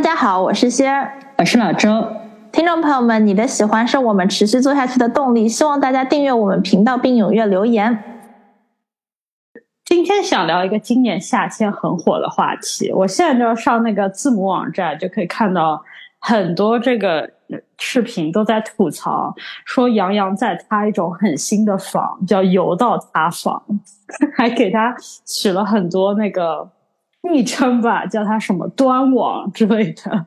大家好，我是仙儿，我是老周。听众朋友们，你的喜欢是我们持续做下去的动力，希望大家订阅我们频道并踊跃留言。今天想聊一个今年夏天很火的话题，我现在就要上那个字母网站，就可以看到很多这个视频都在吐槽，说杨洋在塌一种很新的房，叫“游到塌房”，还给他取了很多那个。昵称吧，叫他什么端网之类的。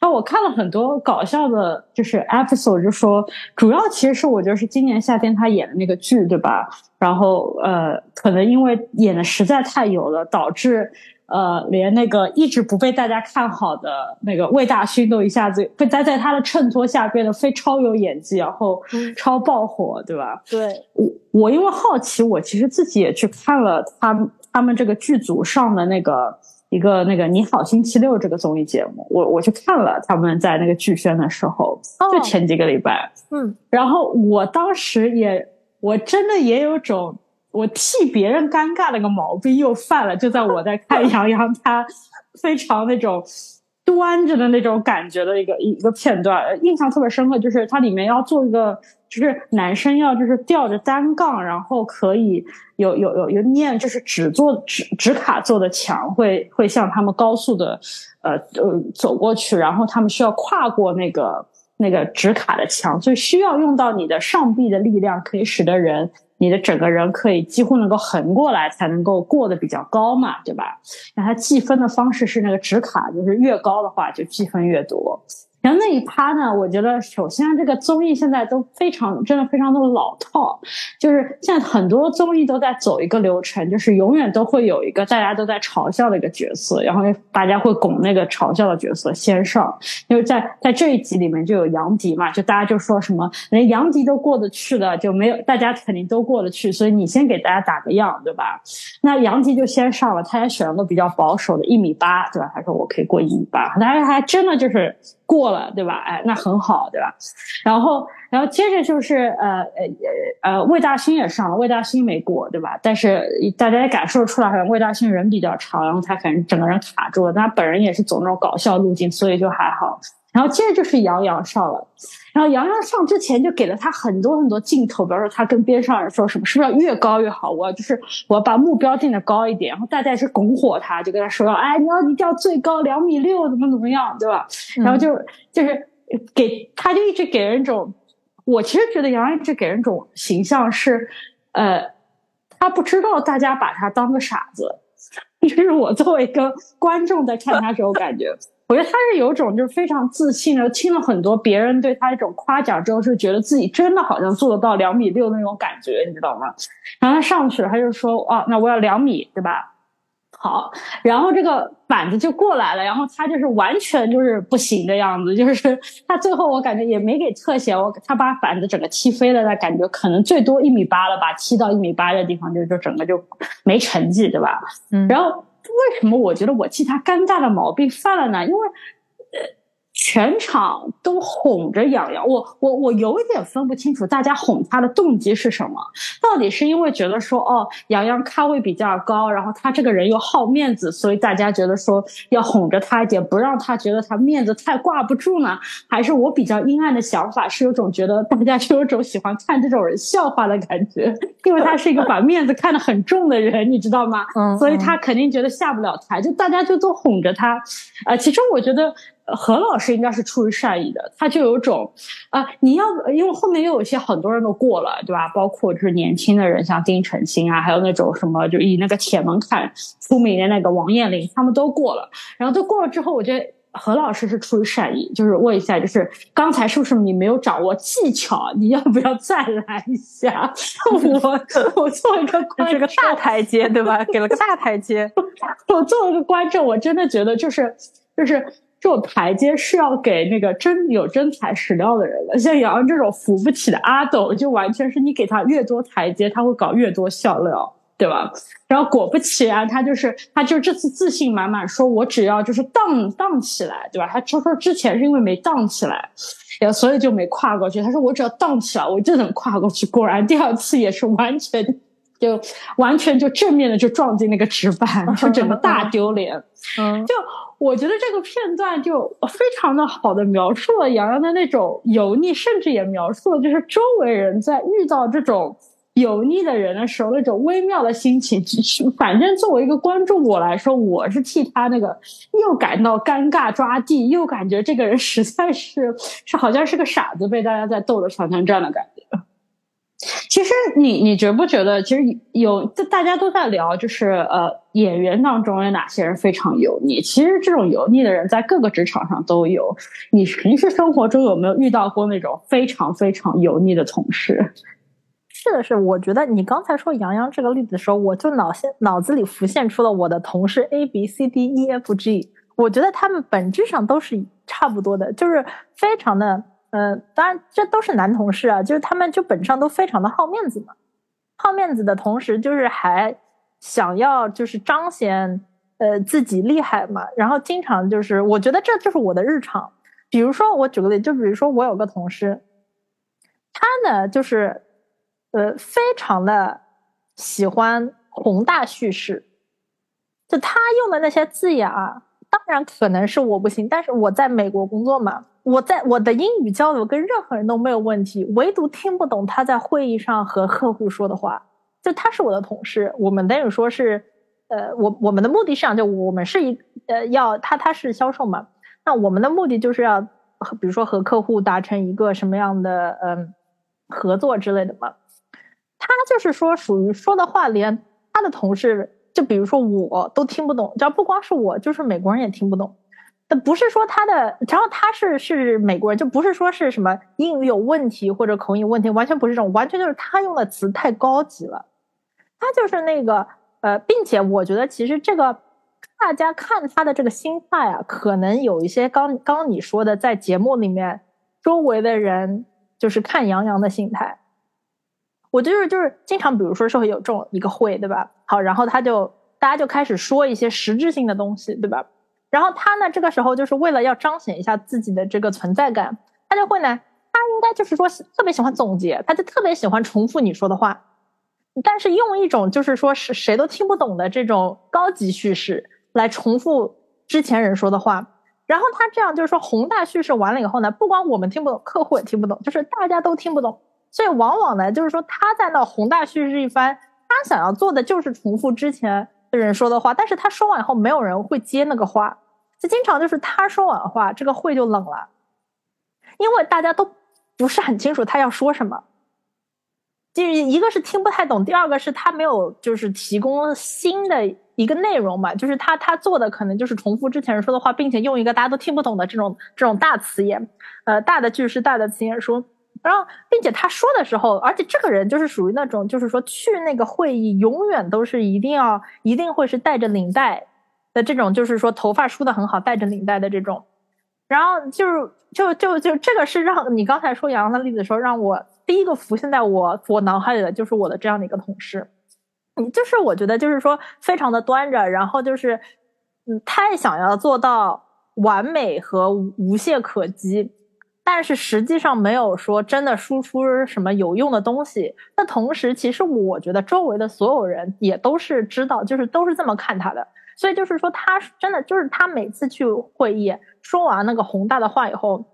那我看了很多搞笑的，就是 episode，就说主要其实是我觉得是今年夏天他演的那个剧，对吧？然后呃，可能因为演的实在太油了，导致呃，连那个一直不被大家看好的那个魏大勋都一下子被在在他的衬托下变得非超有演技，然后超爆火，对吧？对我我因为好奇，我其实自己也去看了他。他们这个剧组上的那个一个那个你好星期六这个综艺节目，我我去看了他们在那个剧宣的时候，就前几个礼拜，嗯，然后我当时也我真的也有种我替别人尴尬那个毛病又犯了，就在我在看杨洋他非常那种。端着的那种感觉的一个一个片段，印象特别深刻，就是它里面要做一个，就是男生要就是吊着单杠，然后可以有有有有念，就是纸做纸纸卡做的墙，会会向他们高速的，呃呃走过去，然后他们需要跨过那个那个纸卡的墙，所以需要用到你的上臂的力量，可以使得人。你的整个人可以几乎能够横过来，才能够过得比较高嘛，对吧？那它计分的方式是那个纸卡，就是越高的话就积分越多。然后那一趴呢，我觉得首先这个综艺现在都非常真的非常的老套，就是现在很多综艺都在走一个流程，就是永远都会有一个大家都在嘲笑的一个角色，然后大家会拱那个嘲笑的角色先上。因为在在这一集里面就有杨迪嘛，就大家就说什么连杨迪都过得去的，就没有大家肯定都过得去，所以你先给大家打个样，对吧？那杨迪就先上了，他也选了个比较保守的一米八，对吧？他说我可以过一米八，他还真的就是过了对吧？哎，那很好，对吧？然后，然后接着就是呃呃呃，魏大勋也上了，魏大勋没过，对吧？但是大家也感受出来，好像魏大勋人比较长，然后他可能整个人卡住了。但他本人也是走那种搞笑路径，所以就还好。然后接着就是杨洋上了，然后杨洋上之前就给了他很多很多镜头，比如说他跟边上人说什么，是不是要越高越好？我要就是我要把目标定的高一点，然后大家是拱火他，就跟他说，哎，你要一定要最高两米六，怎么怎么样，对吧？然后就就是给他就一直给人一种，我其实觉得杨洋一直给人一种形象是，呃，他不知道大家把他当个傻子，这是我作为一个观众在看他时候感觉。我觉得他是有种就是非常自信的，听了很多别人对他一种夸奖之后，是觉得自己真的好像做得到两米六那种感觉，你知道吗？然后他上去了，他就说：“啊，那我要两米，对吧？”好，然后这个板子就过来了，然后他就是完全就是不行的样子，就是 他最后我感觉也没给特写，我他把板子整个踢飞了，那感觉可能最多一米八了吧，踢到一米八的地方就就整个就没成绩，对吧？嗯，然后。为什么我觉得我替他尴尬的毛病犯了呢？因为，呃。全场都哄着杨洋，我我我有一点分不清楚，大家哄他的动机是什么？到底是因为觉得说，哦，杨洋咖位比较高，然后他这个人又好面子，所以大家觉得说要哄着他一点，不让他觉得他面子太挂不住呢？还是我比较阴暗的想法，是有种觉得大家就有种喜欢看这种人笑话的感觉，因为他是一个把面子看得很重的人，你知道吗？嗯，所以他肯定觉得下不了台，就大家就都哄着他。呃，其实我觉得。何老师应该是出于善意的，他就有种，啊，你要因为后面又有一些很多人都过了，对吧？包括就是年轻的人，像丁程鑫啊，还有那种什么就以那个铁门槛出名的那个王彦霖，他们都过了。然后都过了之后，我觉得何老师是出于善意，就是问一下，就是刚才是不是你没有掌握技巧？你要不要再来一下？我 我作为一个观众，个大台阶，对吧？给了个大台阶。我作为一个观众，我真的觉得就是就是这种台阶是要给那个真有真材实料的人的。像杨洋这种扶不起的阿斗，就完全是你给他越多台阶，他会搞越多笑料。对吧？然后果不其然，他就是他就这次自信满满，说我只要就是荡荡起来，对吧？他就说之前是因为没荡起来，所以就没跨过去。他说我只要荡起来，我就能跨过去。果然第二次也是完全就完全就正面的就撞进那个纸板，就整个大丢脸。嗯，就我觉得这个片段就非常的好的描述了杨洋的那种油腻，甚至也描述了就是周围人在遇到这种。油腻的人的时候，那种微妙的心情，反正作为一个观众我来说，我是替他那个又感到尴尬抓地，又感觉这个人实在是是好像是个傻子，被大家在逗着团团转的感觉。其实你你觉不觉得，其实有大家都在聊，就是呃演员当中有哪些人非常油腻？其实这种油腻的人在各个职场上都有。你平时生活中有没有遇到过那种非常非常油腻的同事？是的是，我觉得你刚才说杨洋这个例子的时候，我就脑现脑子里浮现出了我的同事 A B C D E F G，我觉得他们本质上都是差不多的，就是非常的，呃，当然这都是男同事啊，就是他们就本上都非常的好面子嘛，好面子的同时，就是还想要就是彰显呃自己厉害嘛，然后经常就是我觉得这就是我的日常，比如说我举个例，就比如说我有个同事，他呢就是。呃，非常的喜欢宏大叙事，就他用的那些字眼啊，当然可能是我不行，但是我在美国工作嘛，我在我的英语交流跟任何人都没有问题，唯独听不懂他在会议上和客户说的话。就他是我的同事，我们等于说是，呃，我我们的目的是想就我们是一呃要他他是销售嘛，那我们的目的就是要比如说和客户达成一个什么样的嗯合作之类的嘛。他就是说，属于说的话，连他的同事，就比如说我都听不懂。只要不光是我，就是美国人也听不懂。但不是说他的，然后他是是美国人，就不是说是什么英语有问题或者口音问题，完全不是这种，完全就是他用的词太高级了。他就是那个呃，并且我觉得其实这个大家看他的这个心态啊，可能有一些刚刚你说的，在节目里面周围的人就是看杨洋的心态。我就是就是经常，比如说是会有这种一个会，对吧？好，然后他就大家就开始说一些实质性的东西，对吧？然后他呢，这个时候就是为了要彰显一下自己的这个存在感，他就会呢，他应该就是说特别喜欢总结，他就特别喜欢重复你说的话，但是用一种就是说是谁都听不懂的这种高级叙事来重复之前人说的话。然后他这样就是说宏大叙事完了以后呢，不光我们听不懂，客户也听不懂，就是大家都听不懂。所以往往呢，就是说他在那宏大叙事一番，他想要做的就是重复之前的人说的话，但是他说完以后，没有人会接那个话，就经常就是他说完话，这个会就冷了，因为大家都不是很清楚他要说什么，就一个是听不太懂，第二个是他没有就是提供新的一个内容嘛，就是他他做的可能就是重复之前说的话，并且用一个大家都听不懂的这种这种大词眼，呃，大的句式、大的词眼说。然后，并且他说的时候，而且这个人就是属于那种，就是说去那个会议永远都是一定要一定会是带着领带的这种，就是说头发梳的很好，带着领带的这种。然后就是就就就这个是让你刚才说杨洋的例子的时候，让我第一个浮现在我我脑海里的就是我的这样的一个同事，你就是我觉得就是说非常的端着，然后就是嗯太想要做到完美和无懈可击。但是实际上没有说真的输出什么有用的东西。那同时，其实我觉得周围的所有人也都是知道，就是都是这么看他的。所以就是说，他真的就是他每次去会议说完那个宏大的话以后，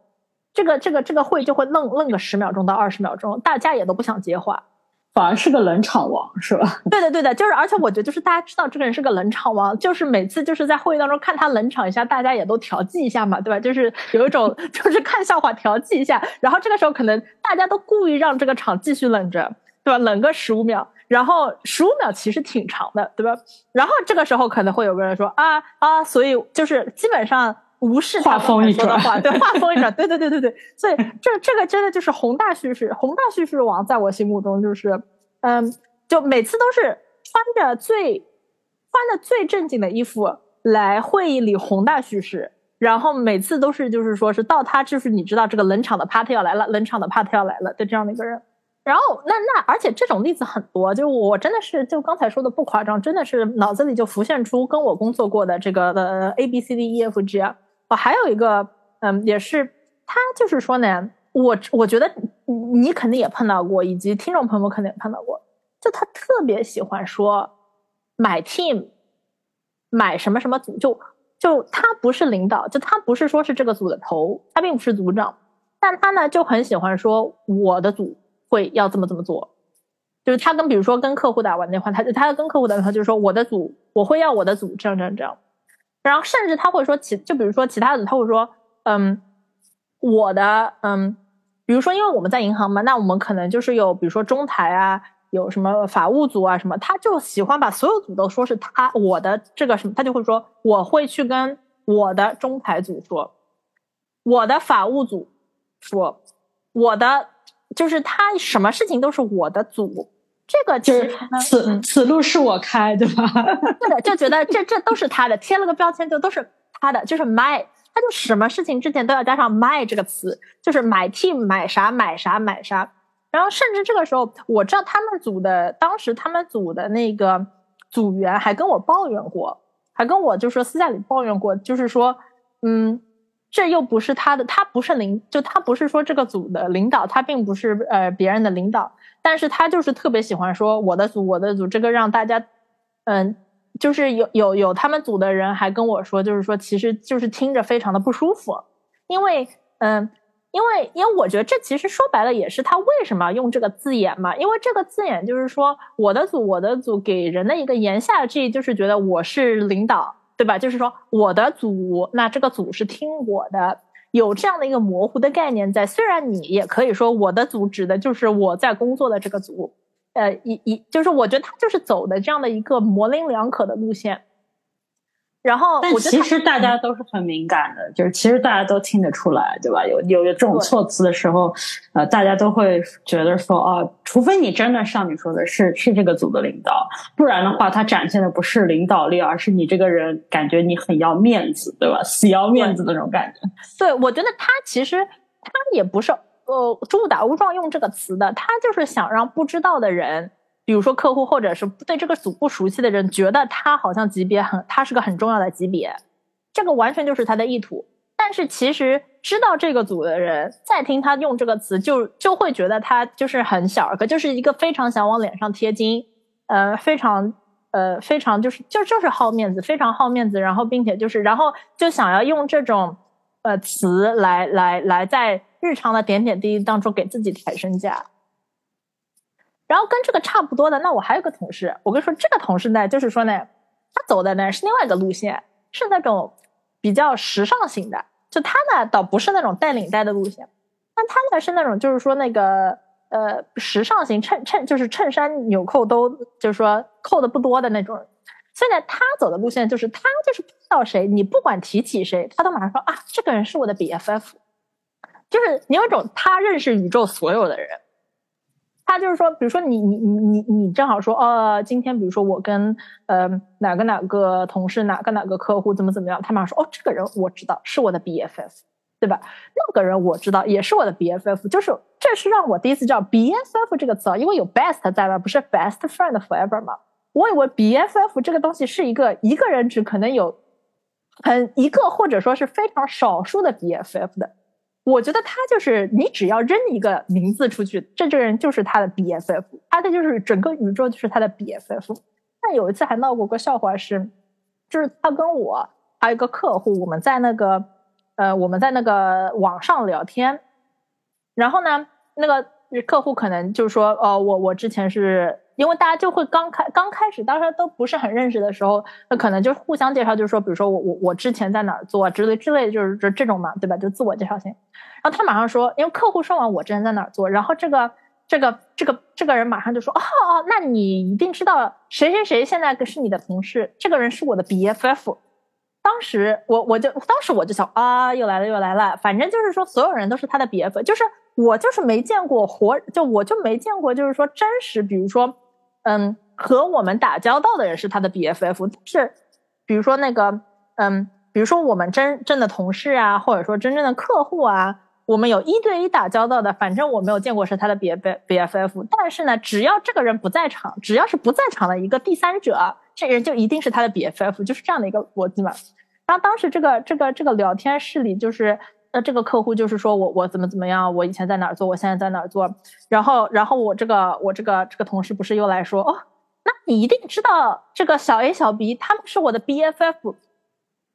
这个这个这个会就会愣愣个十秒钟到二十秒钟，大家也都不想接话。反而是个冷场王，是吧？对的，对的，就是，而且我觉得，就是大家知道这个人是个冷场王，就是每次就是在会议当中看他冷场一下，大家也都调剂一下嘛，对吧？就是有一种 就是看笑话调剂一下，然后这个时候可能大家都故意让这个场继续冷着，对吧？冷个十五秒，然后十五秒其实挺长的，对吧？然后这个时候可能会有个人说啊啊，所以就是基本上无视画风一转，对，画风一转，对对对对对，所以这这个真的就是宏大叙事，宏大叙事王在我心目中就是，嗯，就每次都是穿着最穿的最正经的衣服来会议里宏大叙事，然后每次都是就是说是到他就是你知道这个冷场的 party 要来了，冷场的 party 要来了的这样的一个人。然后那那而且这种例子很多，就我真的是就刚才说的不夸张，真的是脑子里就浮现出跟我工作过的这个呃 A B C D E F G 啊。我还有一个嗯，也是他就是说呢，我我觉得你肯定也碰到过，以及听众朋友肯定也碰到过，就他特别喜欢说买 team，买什么什么组，就就他不是领导，就他不是说是这个组的头，他并不是组长，但他呢就很喜欢说我的组。会要这么这么做，就是他跟比如说跟客户打完电话，他就他跟客户打电话就是说我的组我会要我的组这样这样这样，然后甚至他会说其就比如说其他的他会说嗯我的嗯比如说因为我们在银行嘛，那我们可能就是有比如说中台啊，有什么法务组啊什么，他就喜欢把所有组都说是他我的这个什么，他就会说我会去跟我的中台组说，我的法务组说我的。就是他什么事情都是我的组，这个就是此此路是我开，对吧？对的，就觉得这这都是他的，贴了个标签就都是他的，就是 my，他就什么事情之前都要加上 my 这个词，就是买 team 买啥买啥买啥，然后甚至这个时候我知道他们组的当时他们组的那个组员还跟我抱怨过，还跟我就说私下里抱怨过，就是说嗯。这又不是他的，他不是领，就他不是说这个组的领导，他并不是呃别人的领导，但是他就是特别喜欢说我的组，我的组，这个让大家，嗯，就是有有有他们组的人还跟我说，就是说其实就是听着非常的不舒服，因为嗯，因为因为我觉得这其实说白了也是他为什么用这个字眼嘛，因为这个字眼就是说我的组，我的组给人的一个言下之意就是觉得我是领导。对吧？就是说，我的组，那这个组是听我的，有这样的一个模糊的概念在。虽然你也可以说，我的组指的就是我在工作的这个组，呃，一一就是我觉得他就是走的这样的一个模棱两可的路线。然后，但其实大家都是很敏感的，就是其实大家都听得出来，对吧？有有有这种措辞的时候，呃，大家都会觉得说，哦，除非你真的像你说的是是这个组的领导，不然的话，他展现的不是领导力，而是你这个人感觉你很要面子，对吧？死要面子那种感觉。对，我觉得他其实他也不是呃误打误撞用这个词的，他就是想让不知道的人。比如说客户或者是对这个组不熟悉的人，觉得他好像级别很，他是个很重要的级别，这个完全就是他的意图。但是其实知道这个组的人，再听他用这个词，就就会觉得他就是很小儿科，就是一个非常想往脸上贴金，呃，非常呃非常就是就就是好面子，非常好面子，然后并且就是然后就想要用这种呃词来来来在日常的点点滴滴当中给自己抬身价。然后跟这个差不多的，那我还有个同事，我跟你说，这个同事呢，就是说呢，他走的呢是另外一个路线，是那种比较时尚型的。就他呢，倒不是那种带领带的路线，但他呢是那种就是说那个呃时尚型，衬衬就是衬衫纽扣都就是说扣的不多的那种。所以呢，他走的路线就是他就是碰到谁，你不管提起谁，他都马上说啊，这个人是我的 BFF，就是你有种他认识宇宙所有的人。他就是说，比如说你你你你你正好说，哦，今天比如说我跟呃哪个哪个同事，哪个哪个客户怎么怎么样，他马上说，哦，这个人我知道是我的 BFF，对吧？那个人我知道也是我的 BFF，就是这是让我第一次知道 BFF 这个词啊，因为有 best 在吧，不是 best friend forever 吗？我以为 BFF 这个东西是一个一个人只可能有很一个或者说是非常少数的 BFF 的。我觉得他就是你只要扔一个名字出去，这这个人就是他的 BFF，他的就是整个宇宙就是他的 BFF。但有一次还闹过个笑话是，就是他跟我还有一个客户，我们在那个呃我们在那个网上聊天，然后呢那个客户可能就是说哦我我之前是。因为大家就会刚开刚开始，当时都不是很认识的时候，那可能就互相介绍，就是说，比如说我我我之前在哪儿做之类之类，就是这这种嘛，对吧？就自我介绍先。然后他马上说，因为客户说完我之前在哪儿做，然后这个这个这个这个人马上就说，哦哦，那你一定知道谁谁谁现在是你的同事，这个人是我的 BFF。当时我我就当时我就想啊，又来了又来了，反正就是说所有人都是他的 BF，就是我就是没见过活，就我就没见过，就是说真实，比如说嗯，和我们打交道的人是他的 BFF，是比如说那个嗯，比如说我们真正的同事啊，或者说真正的客户啊。我们有一对一打交道的，反正我没有见过是他的 B B B F F。但是呢，只要这个人不在场，只要是不在场的一个第三者，这人就一定是他的 B F F，就是这样的一个逻辑嘛。然后当时这个这个这个聊天室里，就是呃这个客户就是说我我怎么怎么样，我以前在哪儿做，我现在在哪儿做。然后然后我这个我这个这个同事不是又来说哦，那你一定知道这个小 A 小 B 他们是我的 B F F。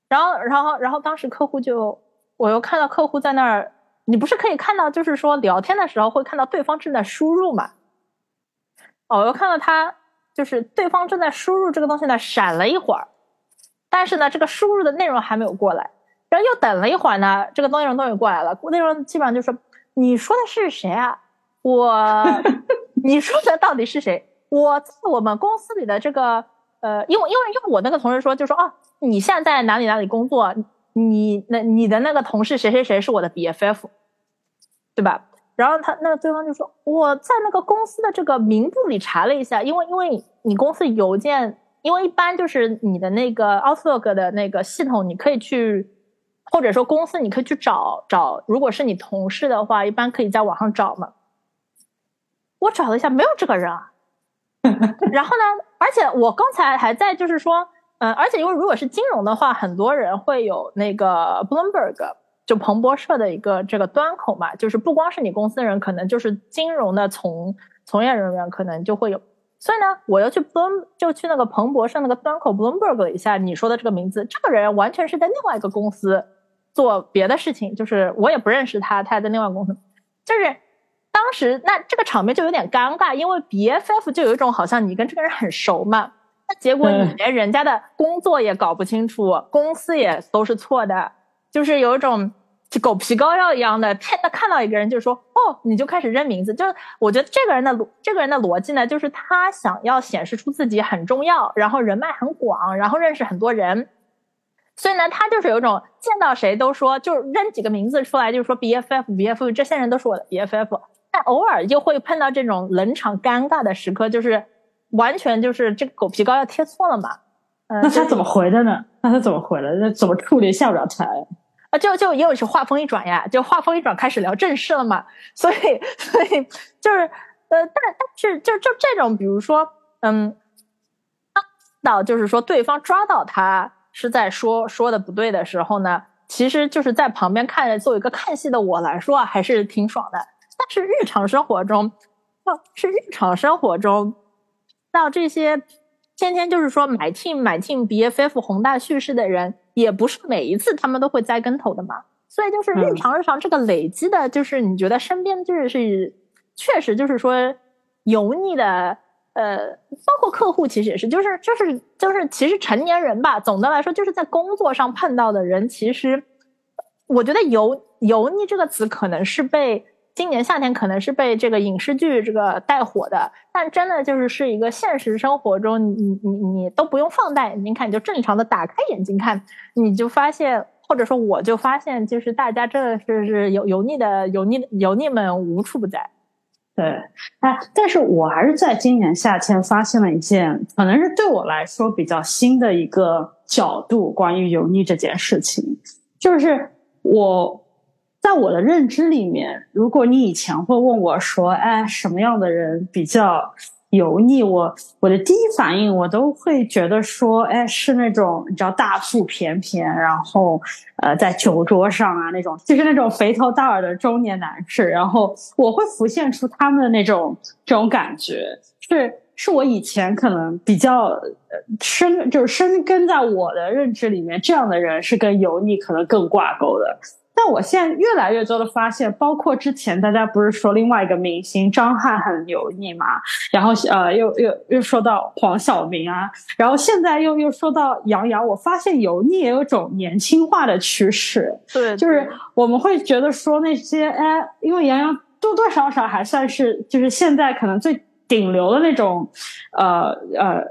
然后然后然后当时客户就我又看到客户在那儿。你不是可以看到，就是说聊天的时候会看到对方正在输入嘛？哦，我又看到他就是对方正在输入这个东西呢，闪了一会儿，但是呢，这个输入的内容还没有过来，然后又等了一会儿呢，这个内容终于过来了，内容基本上就说你说的是谁啊？我，你说的到底是谁？我在我们公司里的这个呃，因为因为因为我那个同事说，就说哦，你现在在哪里哪里工作？你那你的那个同事谁谁谁是我的 BFF，对吧？然后他那个对方就说我在那个公司的这个名簿里查了一下，因为因为你公司邮件，因为一般就是你的那个 Outlook 的那个系统，你可以去或者说公司你可以去找找，如果是你同事的话，一般可以在网上找嘛。我找了一下，没有这个人啊。然后呢，而且我刚才还在就是说。嗯，而且因为如果是金融的话，很多人会有那个 Bloomberg，就彭博社的一个这个端口嘛，就是不光是你公司的人，可能就是金融的从从业人员可能就会有。所以呢，我又去 Bloom 就去那个彭博社那个端口 Bloomberg 一下你说的这个名字，这个人完全是在另外一个公司做别的事情，就是我也不认识他，他还在另外公司。就是当时那这个场面就有点尴尬，因为 BFF 就有一种好像你跟这个人很熟嘛。那结果你连人家的工作也搞不清楚，公司也都是错的，就是有一种狗皮膏药一样的，骗他看到一个人就说哦，你就开始认名字。就是我觉得这个人的逻这个人的逻辑呢，就是他想要显示出自己很重要，然后人脉很广，然后认识很多人，所以呢，他就是有种见到谁都说，就扔几个名字出来，就是说 B F F BFF，这些人都是我的 B F F。但偶尔就会碰到这种冷场尴尬的时刻，就是。完全就是这个狗皮膏药贴错了嘛？那他怎么回的呢？那他怎么回的？那怎么处理下不了台啊？就就又是话锋一转呀，就话锋一转开始聊正事了嘛。所以所以就是呃，但但是就就这种，比如说嗯，到就是说对方抓到他是在说说的不对的时候呢，其实就是在旁边看着，作为一个看戏的我来说啊，还是挺爽的。但是日常生活中，哦，是日常生活中。到这些天天就是说买 team 买 team BFF 宏大叙事的人，也不是每一次他们都会栽跟头的嘛。所以就是日常日常这个累积的，就是你觉得身边就是是确实就是说油腻的，呃，包括客户其实也是，就是就是就是其实成年人吧，总的来说就是在工作上碰到的人，其实我觉得油油腻这个词可能是被。今年夏天可能是被这个影视剧这个带火的，但真的就是是一个现实生活中，你你你都不用放大眼睛看，你就正常的打开眼睛看，你就发现，或者说我就发现，就是大家真的是是油油腻的油腻油腻们无处不在。对，哎，但是我还是在今年夏天发现了一件，可能是对我来说比较新的一个角度，关于油腻这件事情，就是我。在我的认知里面，如果你以前会问我说：“哎，什么样的人比较油腻？”我我的第一反应，我都会觉得说：“哎，是那种你知道大腹便便，然后呃，在酒桌上啊那种，就是那种肥头大耳的中年男士。”然后我会浮现出他们的那种这种感觉，是是我以前可能比较深，就是深根在我的认知里面，这样的人是跟油腻可能更挂钩的。但我现在越来越多的发现，包括之前大家不是说另外一个明星张翰很油腻嘛，然后呃又又又说到黄晓明啊，然后现在又又说到杨洋，我发现油腻也有种年轻化的趋势。对，就是我们会觉得说那些哎，因为杨洋多多少少还算是就是现在可能最顶流的那种呃呃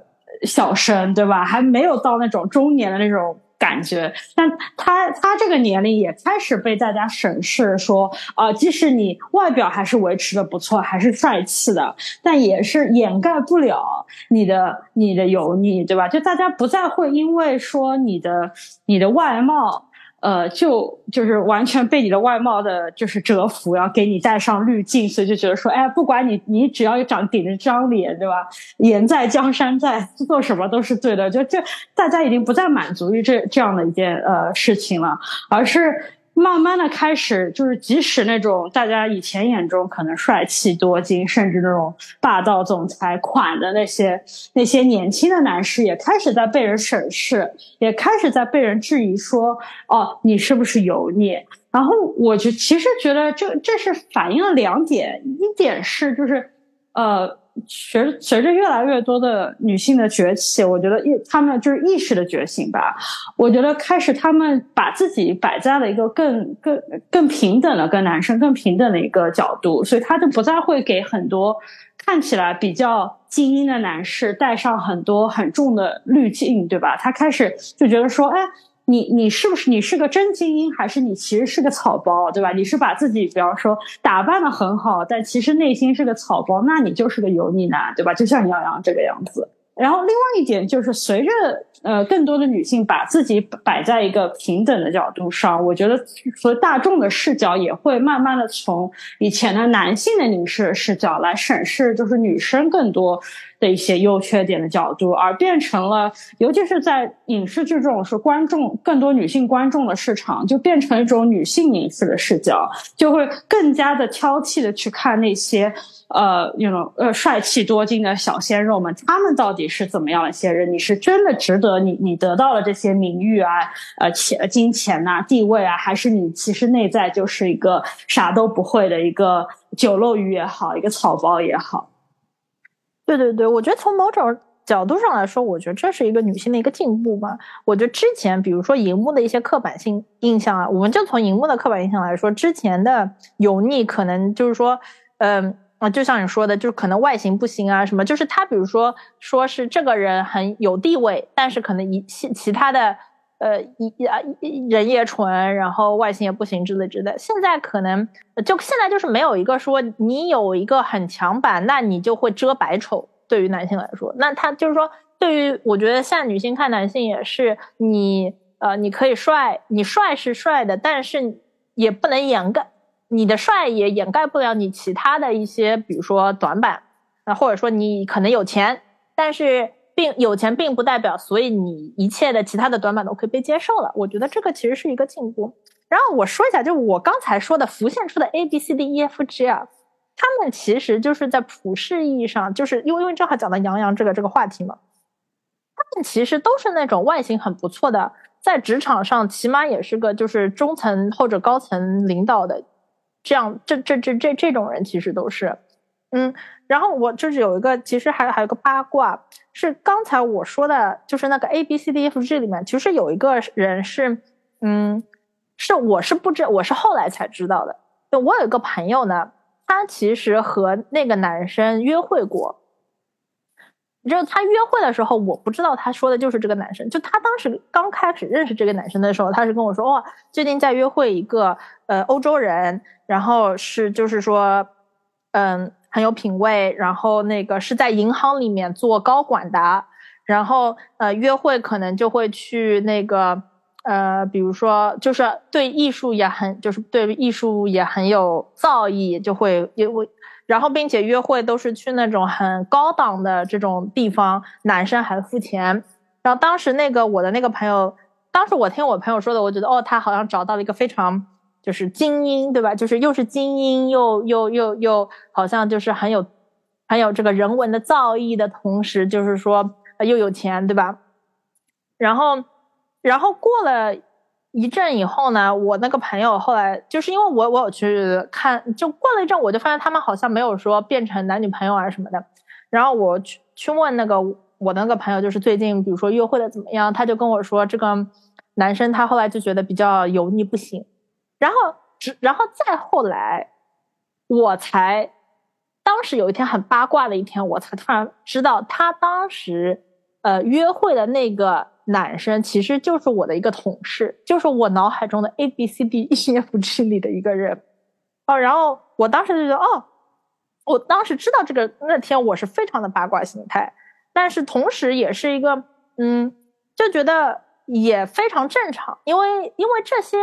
小生，对吧？还没有到那种中年的那种。感觉，但他他这个年龄也开始被大家审视，说啊，即使你外表还是维持的不错，还是帅气的，但也是掩盖不了你的你的油腻，对吧？就大家不再会因为说你的你的外貌。呃，就就是完全被你的外貌的，就是折服，然后给你带上滤镜，所以就觉得说，哎，不管你你只要长顶着张脸，对吧？颜在江山在，做什么都是对的。就就大家已经不再满足于这这样的一件呃事情了，而是。慢慢的开始，就是即使那种大家以前眼中可能帅气多金，甚至那种霸道总裁款的那些那些年轻的男士，也开始在被人审视，也开始在被人质疑说：“哦，你是不是油腻？”然后我就其实觉得这这是反映了两点，一点是就是呃。随随着越来越多的女性的崛起，我觉得意他们就是意识的觉醒吧。我觉得开始他们把自己摆在了一个更更更平等的、跟男生更平等的一个角度，所以他就不再会给很多看起来比较精英的男士带上很多很重的滤镜，对吧？他开始就觉得说，哎。你你是不是你是个真精英，还是你其实是个草包，对吧？你是把自己比方说打扮的很好，但其实内心是个草包，那你就是个油腻男，对吧？就像杨洋这个样子。然后另外一点就是，随着呃更多的女性把自己摆在一个平等的角度上，我觉得所以大众的视角也会慢慢的从以前的男性的凝视视角来审视，就是女生更多。的一些优缺点的角度，而变成了，尤其是在影视剧这种是观众更多女性观众的市场，就变成一种女性影视的视角，就会更加的挑剔的去看那些呃那种呃帅气多金的小鲜肉们，他们到底是怎么样一些人？你是真的值得你你得到了这些名誉啊，呃钱金钱呐地位啊，还是你其实内在就是一个啥都不会的一个酒漏鱼也好，一个草包也好。对对对，我觉得从某种角度上来说，我觉得这是一个女性的一个进步吧。我觉得之前，比如说荧幕的一些刻板性印象啊，我们就从荧幕的刻板印象来说，之前的油腻可能就是说，嗯啊，就像你说的，就是可能外形不行啊，什么，就是他比如说说是这个人很有地位，但是可能一其其他的呃一啊人也蠢，然后外形也不行之类之类。现在可能就现在就是没有一个说你有一个很强板，那你就会遮百丑。对于男性来说，那他就是说，对于我觉得现在女性看男性也是，你呃，你可以帅，你帅是帅的，但是也不能掩盖你的帅，也掩盖不了你其他的一些，比如说短板啊，或者说你可能有钱，但是并有钱并不代表，所以你一切的其他的短板都可以被接受了。我觉得这个其实是一个进步。然后我说一下，就我刚才说的浮现出的 A B C D E F G 啊。他们其实就是在普世意义上，就是因为因为正好讲到杨洋这个这个话题嘛，他们其实都是那种外形很不错的，在职场上起码也是个就是中层或者高层领导的，这样这这这这这种人其实都是，嗯，然后我就是有一个其实还还有个八卦，是刚才我说的，就是那个 A B C D F G 里面，其实有一个人是，嗯，是我是不知我是后来才知道的，就我有一个朋友呢。他其实和那个男生约会过，就他约会的时候，我不知道他说的就是这个男生。就他当时刚开始认识这个男生的时候，他是跟我说：“哇，最近在约会一个呃欧洲人，然后是就是说，嗯，很有品位，然后那个是在银行里面做高管的，然后呃约会可能就会去那个。”呃，比如说，就是对艺术也很，就是对艺术也很有造诣，就会因为，然后并且约会都是去那种很高档的这种地方，男生还付钱。然后当时那个我的那个朋友，当时我听我朋友说的，我觉得哦，他好像找到了一个非常就是精英，对吧？就是又是精英，又又又又好像就是很有很有这个人文的造诣的同时，就是说又有钱，对吧？然后。然后过了一阵以后呢，我那个朋友后来就是因为我我有去看，就过了一阵，我就发现他们好像没有说变成男女朋友啊什么的。然后我去去问那个我那个朋友，就是最近比如说约会的怎么样，他就跟我说这个男生他后来就觉得比较油腻不行。然后然后再后来，我才当时有一天很八卦的一天，我才突然知道他当时呃约会的那个。男生其实就是我的一个同事，就是我脑海中的 A B C D E F G 里的一个人。哦，然后我当时就觉得，哦，我当时知道这个那天我是非常的八卦心态，但是同时也是一个，嗯，就觉得也非常正常，因为因为这些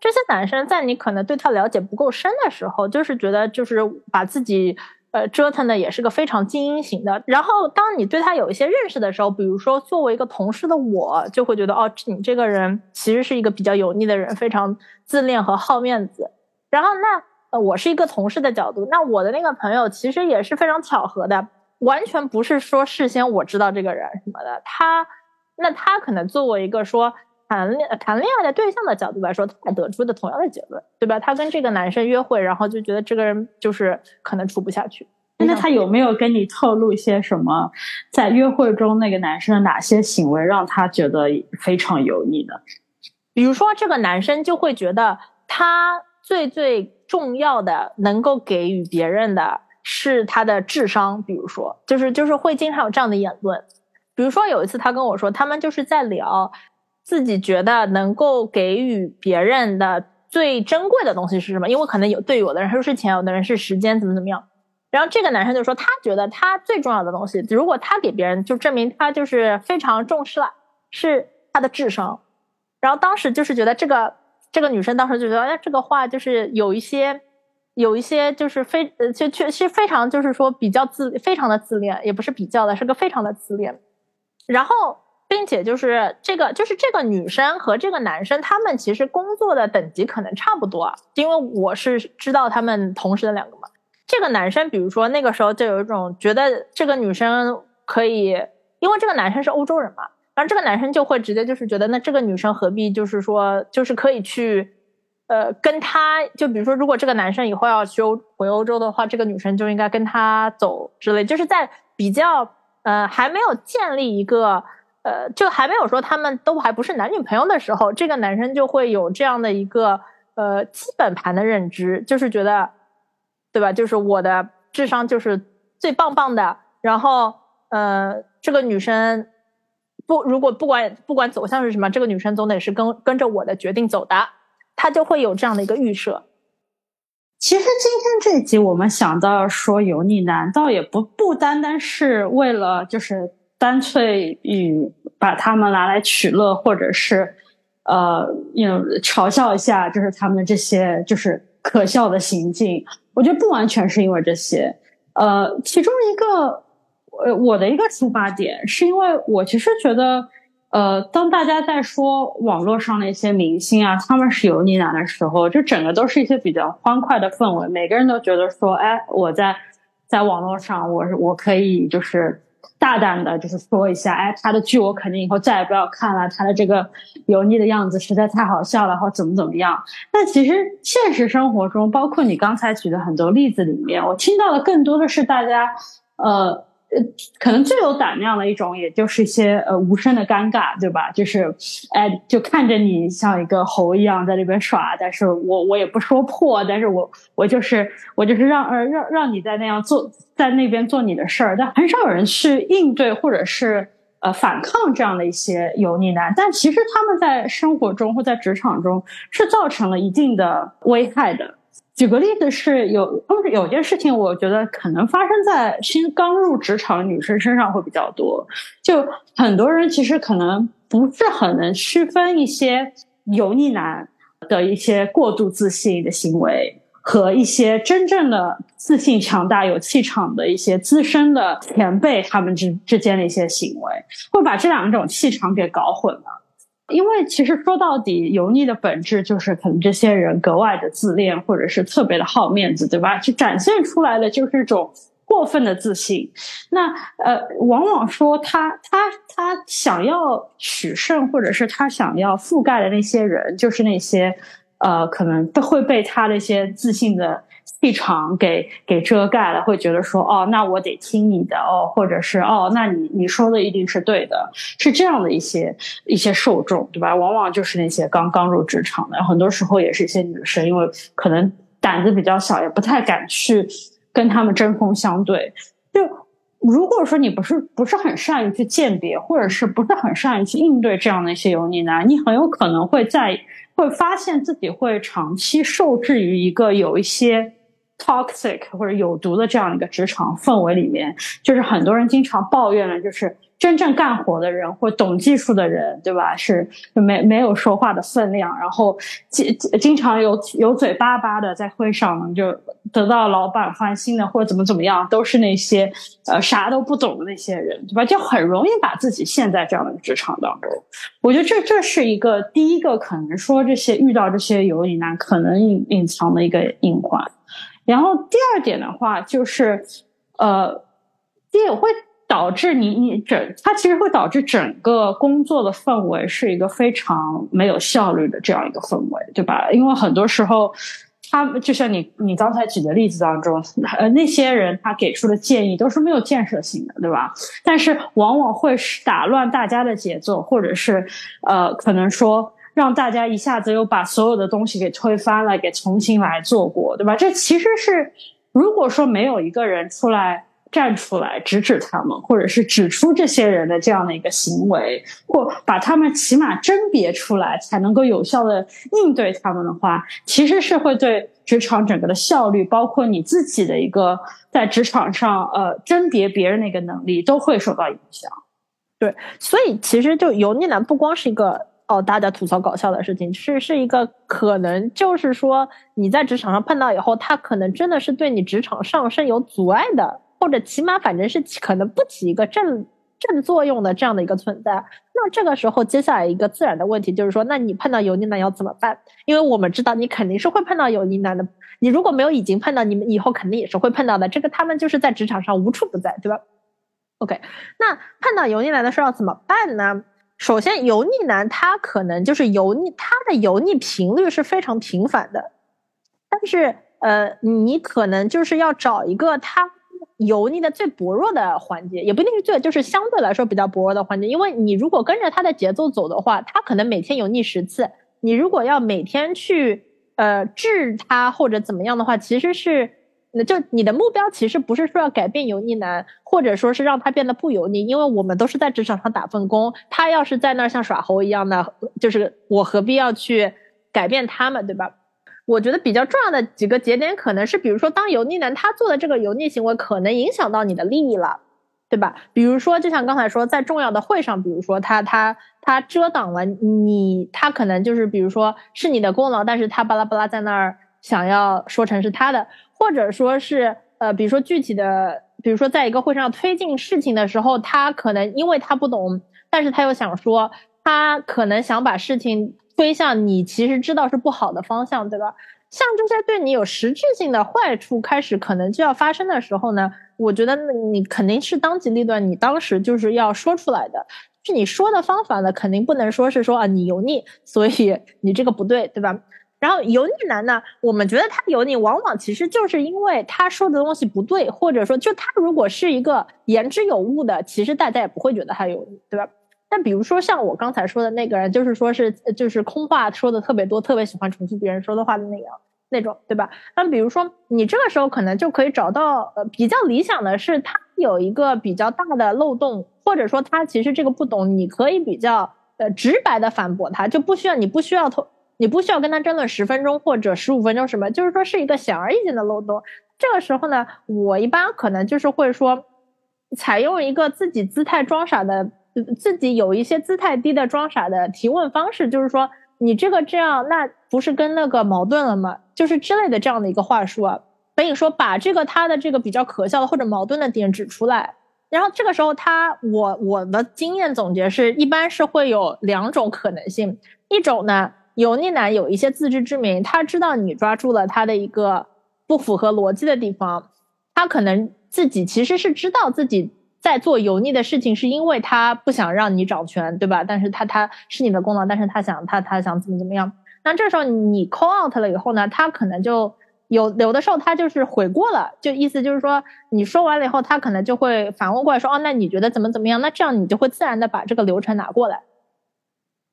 这些男生在你可能对他了解不够深的时候，就是觉得就是把自己。呃，折腾的也是个非常精英型的。然后，当你对他有一些认识的时候，比如说作为一个同事的我，就会觉得哦，你这个人其实是一个比较油腻的人，非常自恋和好面子。然后，那呃，我是一个同事的角度，那我的那个朋友其实也是非常巧合的，完全不是说事先我知道这个人什么的。他，那他可能作为一个说。谈恋谈恋爱的对象的角度来说，他也得出的同样的结论，对吧？他跟这个男生约会，然后就觉得这个人就是可能处不下去。那他有没有跟你透露一些什么？在约会中，那个男生的哪些行为让他觉得非常油腻呢？比如说，这个男生就会觉得他最最重要的能够给予别人的是他的智商。比如说，就是就是会经常有这样的言论。比如说有一次，他跟我说，他们就是在聊。自己觉得能够给予别人的最珍贵的东西是什么？因为可能有对有的人说是钱，有的人是时间，怎么怎么样。然后这个男生就说，他觉得他最重要的东西，如果他给别人，就证明他就是非常重视了，是他的智商。然后当时就是觉得这个这个女生当时就觉得，哎，这个话就是有一些有一些就是非呃，就确是非常就是说比较自非常的自恋，也不是比较的，是个非常的自恋。然后。并且就是这个，就是这个女生和这个男生，他们其实工作的等级可能差不多，因为我是知道他们同时的两个嘛。这个男生，比如说那个时候就有一种觉得这个女生可以，因为这个男生是欧洲人嘛，然后这个男生就会直接就是觉得，那这个女生何必就是说，就是可以去，呃，跟他就比如说，如果这个男生以后要去欧回欧洲的话，这个女生就应该跟他走之类，就是在比较呃还没有建立一个。呃，就还没有说他们都还不是男女朋友的时候，这个男生就会有这样的一个呃基本盘的认知，就是觉得，对吧？就是我的智商就是最棒棒的，然后呃，这个女生不如果不管不管走向是什么，这个女生总得是跟跟着我的决定走的，他就会有这样的一个预设。其实今天这集我们想到说油腻男，倒也不不单单是为了就是。干脆与把他们拿来取乐，或者是呃，用嘲笑一下，就是他们这些就是可笑的行径。我觉得不完全是因为这些，呃，其中一个呃，我的一个出发点是因为我其实觉得，呃，当大家在说网络上的一些明星啊，他们是油腻男的时候，就整个都是一些比较欢快的氛围，每个人都觉得说，哎，我在在网络上，我我可以就是。大胆的，就是说一下，哎，他的剧我肯定以后再也不要看了，他的这个油腻的样子实在太好笑了，或怎么怎么样。但其实现实生活中，包括你刚才举的很多例子里面，我听到的更多的是大家，呃。呃，可能最有胆量的一种，也就是一些呃无声的尴尬，对吧？就是，哎，就看着你像一个猴一样在那边耍，但是我我也不说破，但是我我就是我就是让呃让让你在那样做，在那边做你的事儿，但很少有人去应对或者是呃反抗这样的一些油腻男，但其实他们在生活中或在职场中是造成了一定的危害的。举个例子，是有有件事情，我觉得可能发生在新刚入职场的女生身上会比较多。就很多人其实可能不是很能区分一些油腻男的一些过度自信的行为，和一些真正的自信、强大、有气场的一些资深的前辈他们之之间的一些行为，会把这两种气场给搞混了。因为其实说到底，油腻的本质就是可能这些人格外的自恋，或者是特别的好面子，对吧？就展现出来的就是一种过分的自信。那呃，往往说他他他想要取胜，或者是他想要覆盖的那些人，就是那些呃，可能都会被他那些自信的。气场给给遮盖了，会觉得说哦，那我得听你的哦，或者是哦，那你你说的一定是对的，是这样的一些一些受众，对吧？往往就是那些刚刚入职场的，很多时候也是一些女生，因为可能胆子比较小，也不太敢去跟他们针锋相对。就如果说你不是不是很善于去鉴别，或者是不是很善于去应对这样的一些油腻男，你很有可能会在会发现自己会长期受制于一个有一些 toxic 或者有毒的这样一个职场氛围里面，就是很多人经常抱怨的，就是。真正干活的人或懂技术的人，对吧？是没没有说话的分量，然后经经常有有嘴巴巴的在会上就得到老板欢心的，或者怎么怎么样，都是那些呃啥都不懂的那些人，对吧？就很容易把自己陷在这样的职场当中。我觉得这这是一个第一个可能说这些遇到这些油腻男可能隐隐藏的一个隐患。然后第二点的话就是呃，也会。导致你你整，它其实会导致整个工作的氛围是一个非常没有效率的这样一个氛围，对吧？因为很多时候，他就像你你刚才举的例子当中，呃，那些人他给出的建议都是没有建设性的，对吧？但是往往会是打乱大家的节奏，或者是呃，可能说让大家一下子又把所有的东西给推翻了，给重新来做过，对吧？这其实是如果说没有一个人出来。站出来指指他们，或者是指出这些人的这样的一个行为，或把他们起码甄别出来，才能够有效的应对他们的话，其实是会对职场整个的效率，包括你自己的一个在职场上呃甄别别人的一个能力，都会受到影响。对，所以其实就油腻男不光是一个哦大家吐槽搞笑的事情，是是一个可能就是说你在职场上碰到以后，他可能真的是对你职场上升有阻碍的。或者起码反正是可能不起一个正正作用的这样的一个存在，那这个时候接下来一个自然的问题就是说，那你碰到油腻男要怎么办？因为我们知道你肯定是会碰到油腻男的，你如果没有已经碰到，你们以后肯定也是会碰到的。这个他们就是在职场上无处不在，对吧？OK，那碰到油腻男的时候要怎么办呢？首先，油腻男他可能就是油腻，他的油腻频率是非常频繁的，但是呃，你可能就是要找一个他。油腻的最薄弱的环节，也不一定是最，就是相对来说比较薄弱的环节。因为你如果跟着他的节奏走的话，他可能每天油腻十次。你如果要每天去呃治他或者怎么样的话，其实是，那就你的目标其实不是说要改变油腻男，或者说是让他变得不油腻。因为我们都是在职场上打份工，他要是在那儿像耍猴一样的，就是我何必要去改变他们，对吧？我觉得比较重要的几个节点，可能是比如说，当油腻男他做的这个油腻行为，可能影响到你的利益了，对吧？比如说，就像刚才说，在重要的会上，比如说他他他遮挡了你，他可能就是比如说是你的功劳，但是他巴拉巴拉在那儿想要说成是他的，或者说是呃，比如说具体的，比如说在一个会上推进事情的时候，他可能因为他不懂，但是他又想说，他可能想把事情。推向你其实知道是不好的方向，对吧？像这些对你有实质性的坏处开始可能就要发生的时候呢，我觉得你肯定是当机立断，你当时就是要说出来的。是你说的方法呢，肯定不能说是说啊你油腻，所以你这个不对，对吧？然后油腻男呢，我们觉得他油腻，往往其实就是因为他说的东西不对，或者说就他如果是一个言之有物的，其实大家也不会觉得他油腻，对吧？但比如说像我刚才说的那个人，就是说是就是空话说的特别多，特别喜欢重复别人说的话的那样那种，对吧？那比如说你这个时候可能就可以找到呃比较理想的是他有一个比较大的漏洞，或者说他其实这个不懂，你可以比较呃直白的反驳他，就不需要你不需要投你不需要跟他争论十分钟或者十五分钟什么，就是说是一个显而易见的漏洞。这个时候呢，我一般可能就是会说，采用一个自己姿态装傻的。自己有一些姿态低的装傻的提问方式，就是说你这个这样，那不是跟那个矛盾了吗？就是之类的这样的一个话术啊。所以说把这个他的这个比较可笑的或者矛盾的点指出来，然后这个时候他我我的经验总结是一般是会有两种可能性，一种呢油腻男有一些自知之明，他知道你抓住了他的一个不符合逻辑的地方，他可能自己其实是知道自己。在做油腻的事情，是因为他不想让你掌权，对吧？但是他他是你的功劳，但是他想他他想怎么怎么样。那这时候你 call out 了以后呢，他可能就有有的时候他就是悔过了，就意思就是说你说完了以后，他可能就会反问过来说，哦，那你觉得怎么怎么样？那这样你就会自然的把这个流程拿过来。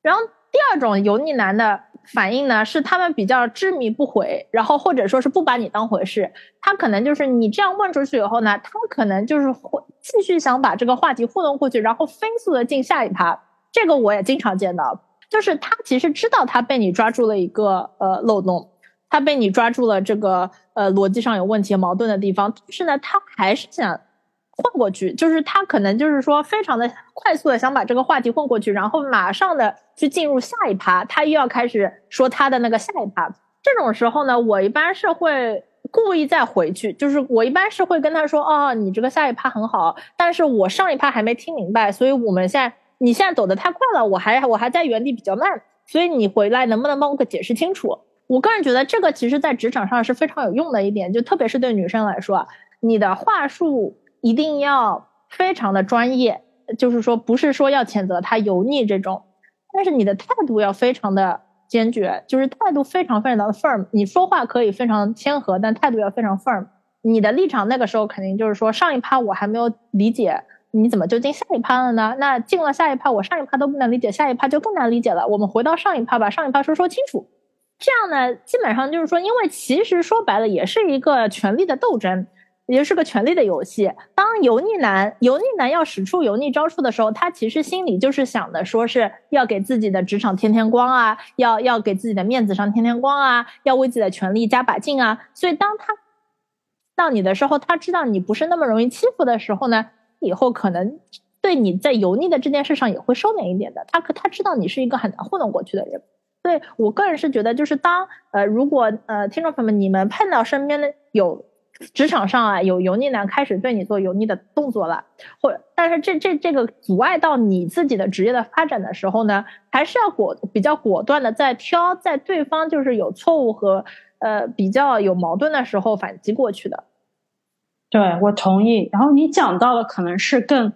然后第二种油腻男的反应呢，是他们比较执迷不悔，然后或者说是不把你当回事。他可能就是你这样问出去以后呢，他可能就是会继续想把这个话题糊弄过去，然后飞速的进下一趴。这个我也经常见到，就是他其实知道他被你抓住了一个呃漏洞，他被你抓住了这个呃逻辑上有问题、矛盾的地方，但是呢，他还是想。混过去，就是他可能就是说非常的快速的想把这个话题混过去，然后马上的去进入下一趴，他又要开始说他的那个下一趴。这种时候呢，我一般是会故意再回去，就是我一般是会跟他说，哦，你这个下一趴很好，但是我上一趴还没听明白，所以我们现在你现在走的太快了，我还我还在原地比较慢，所以你回来能不能帮我给解释清楚？我个人觉得这个其实在职场上是非常有用的一点，就特别是对女生来说，你的话术。一定要非常的专业，就是说不是说要谴责他油腻这种，但是你的态度要非常的坚决，就是态度非常非常的 firm。你说话可以非常谦和，但态度要非常 firm。你的立场那个时候肯定就是说上一趴我还没有理解，你怎么就进下一趴了呢？那进了下一趴，我上一趴都不能理解，下一趴就更难理解了。我们回到上一趴吧，上一趴说说清楚。这样呢，基本上就是说，因为其实说白了也是一个权力的斗争。也是个权力的游戏。当油腻男油腻男要使出油腻招数的时候，他其实心里就是想的，说是要给自己的职场添添光啊，要要给自己的面子上添添光啊，要为自己的权利加把劲啊。所以当他到你的时候，他知道你不是那么容易欺负的时候呢，以后可能对你在油腻的这件事上也会收敛一点的。他可他知道你是一个很难糊弄过去的人。对我个人是觉得，就是当呃，如果呃，听众朋友们你们碰到身边的有。职场上啊，有油腻男开始对你做油腻的动作了，或但是这这这个阻碍到你自己的职业的发展的时候呢，还是要果比较果断的在挑在对方就是有错误和呃比较有矛盾的时候反击过去的。对我同意。然后你讲到了可能是更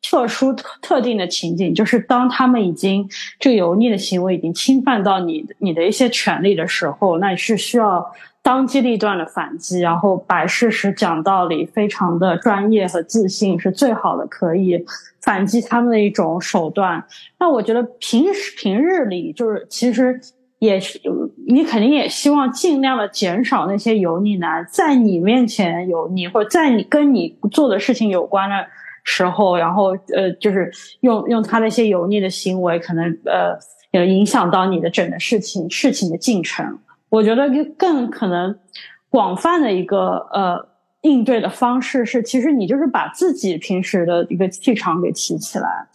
特殊特特定的情景，就是当他们已经这个油腻的行为已经侵犯到你你的一些权利的时候，那是需要。当机立断的反击，然后摆事实、讲道理，非常的专业和自信，是最好的可以反击他们的一种手段。那我觉得平时平日里，就是其实也是你肯定也希望尽量的减少那些油腻男在你面前油腻，或者在你跟你做的事情有关的时候，然后呃，就是用用他那些油腻的行为，可能呃，有影响到你的整个事情事情的进程。我觉得更可能广泛的一个呃应对的方式是，其实你就是把自己平时的一个气场给提起来。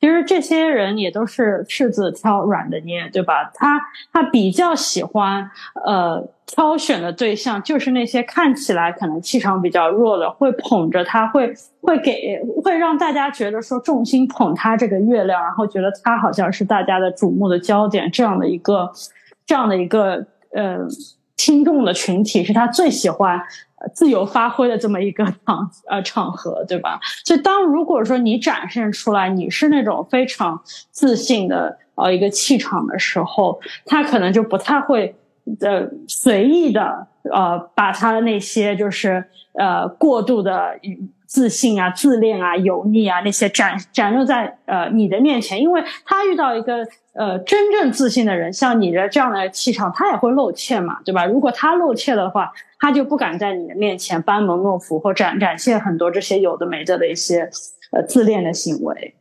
其实这些人也都是柿子挑软的捏，对吧？他他比较喜欢呃挑选的对象，就是那些看起来可能气场比较弱的，会捧着他，会会给会让大家觉得说重心捧他这个月亮，然后觉得他好像是大家的瞩目的焦点，这样的一个这样的一个。呃，听众的群体是他最喜欢自由发挥的这么一个场呃场合，对吧？所以当如果说你展现出来你是那种非常自信的呃一个气场的时候，他可能就不太会呃随意的呃把他的那些就是呃过度的。自信啊、自恋啊、油腻啊那些展展露在呃你的面前，因为他遇到一个呃真正自信的人，像你的这样的气场，他也会露怯嘛，对吧？如果他露怯的话，他就不敢在你的面前班门弄斧或展展现很多这些有的没的的一些呃自恋的行为。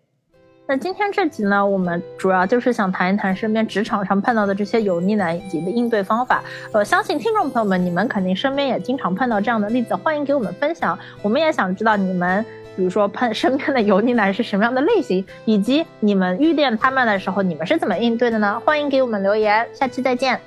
那今天这集呢，我们主要就是想谈一谈身边职场上碰到的这些油腻男以及的应对方法。呃，相信听众朋友们，你们肯定身边也经常碰到这样的例子，欢迎给我们分享。我们也想知道你们，比如说碰 身边的油腻男是什么样的类型，以及你们遇见他们的时候，你们是怎么应对的呢？欢迎给我们留言，下期再见。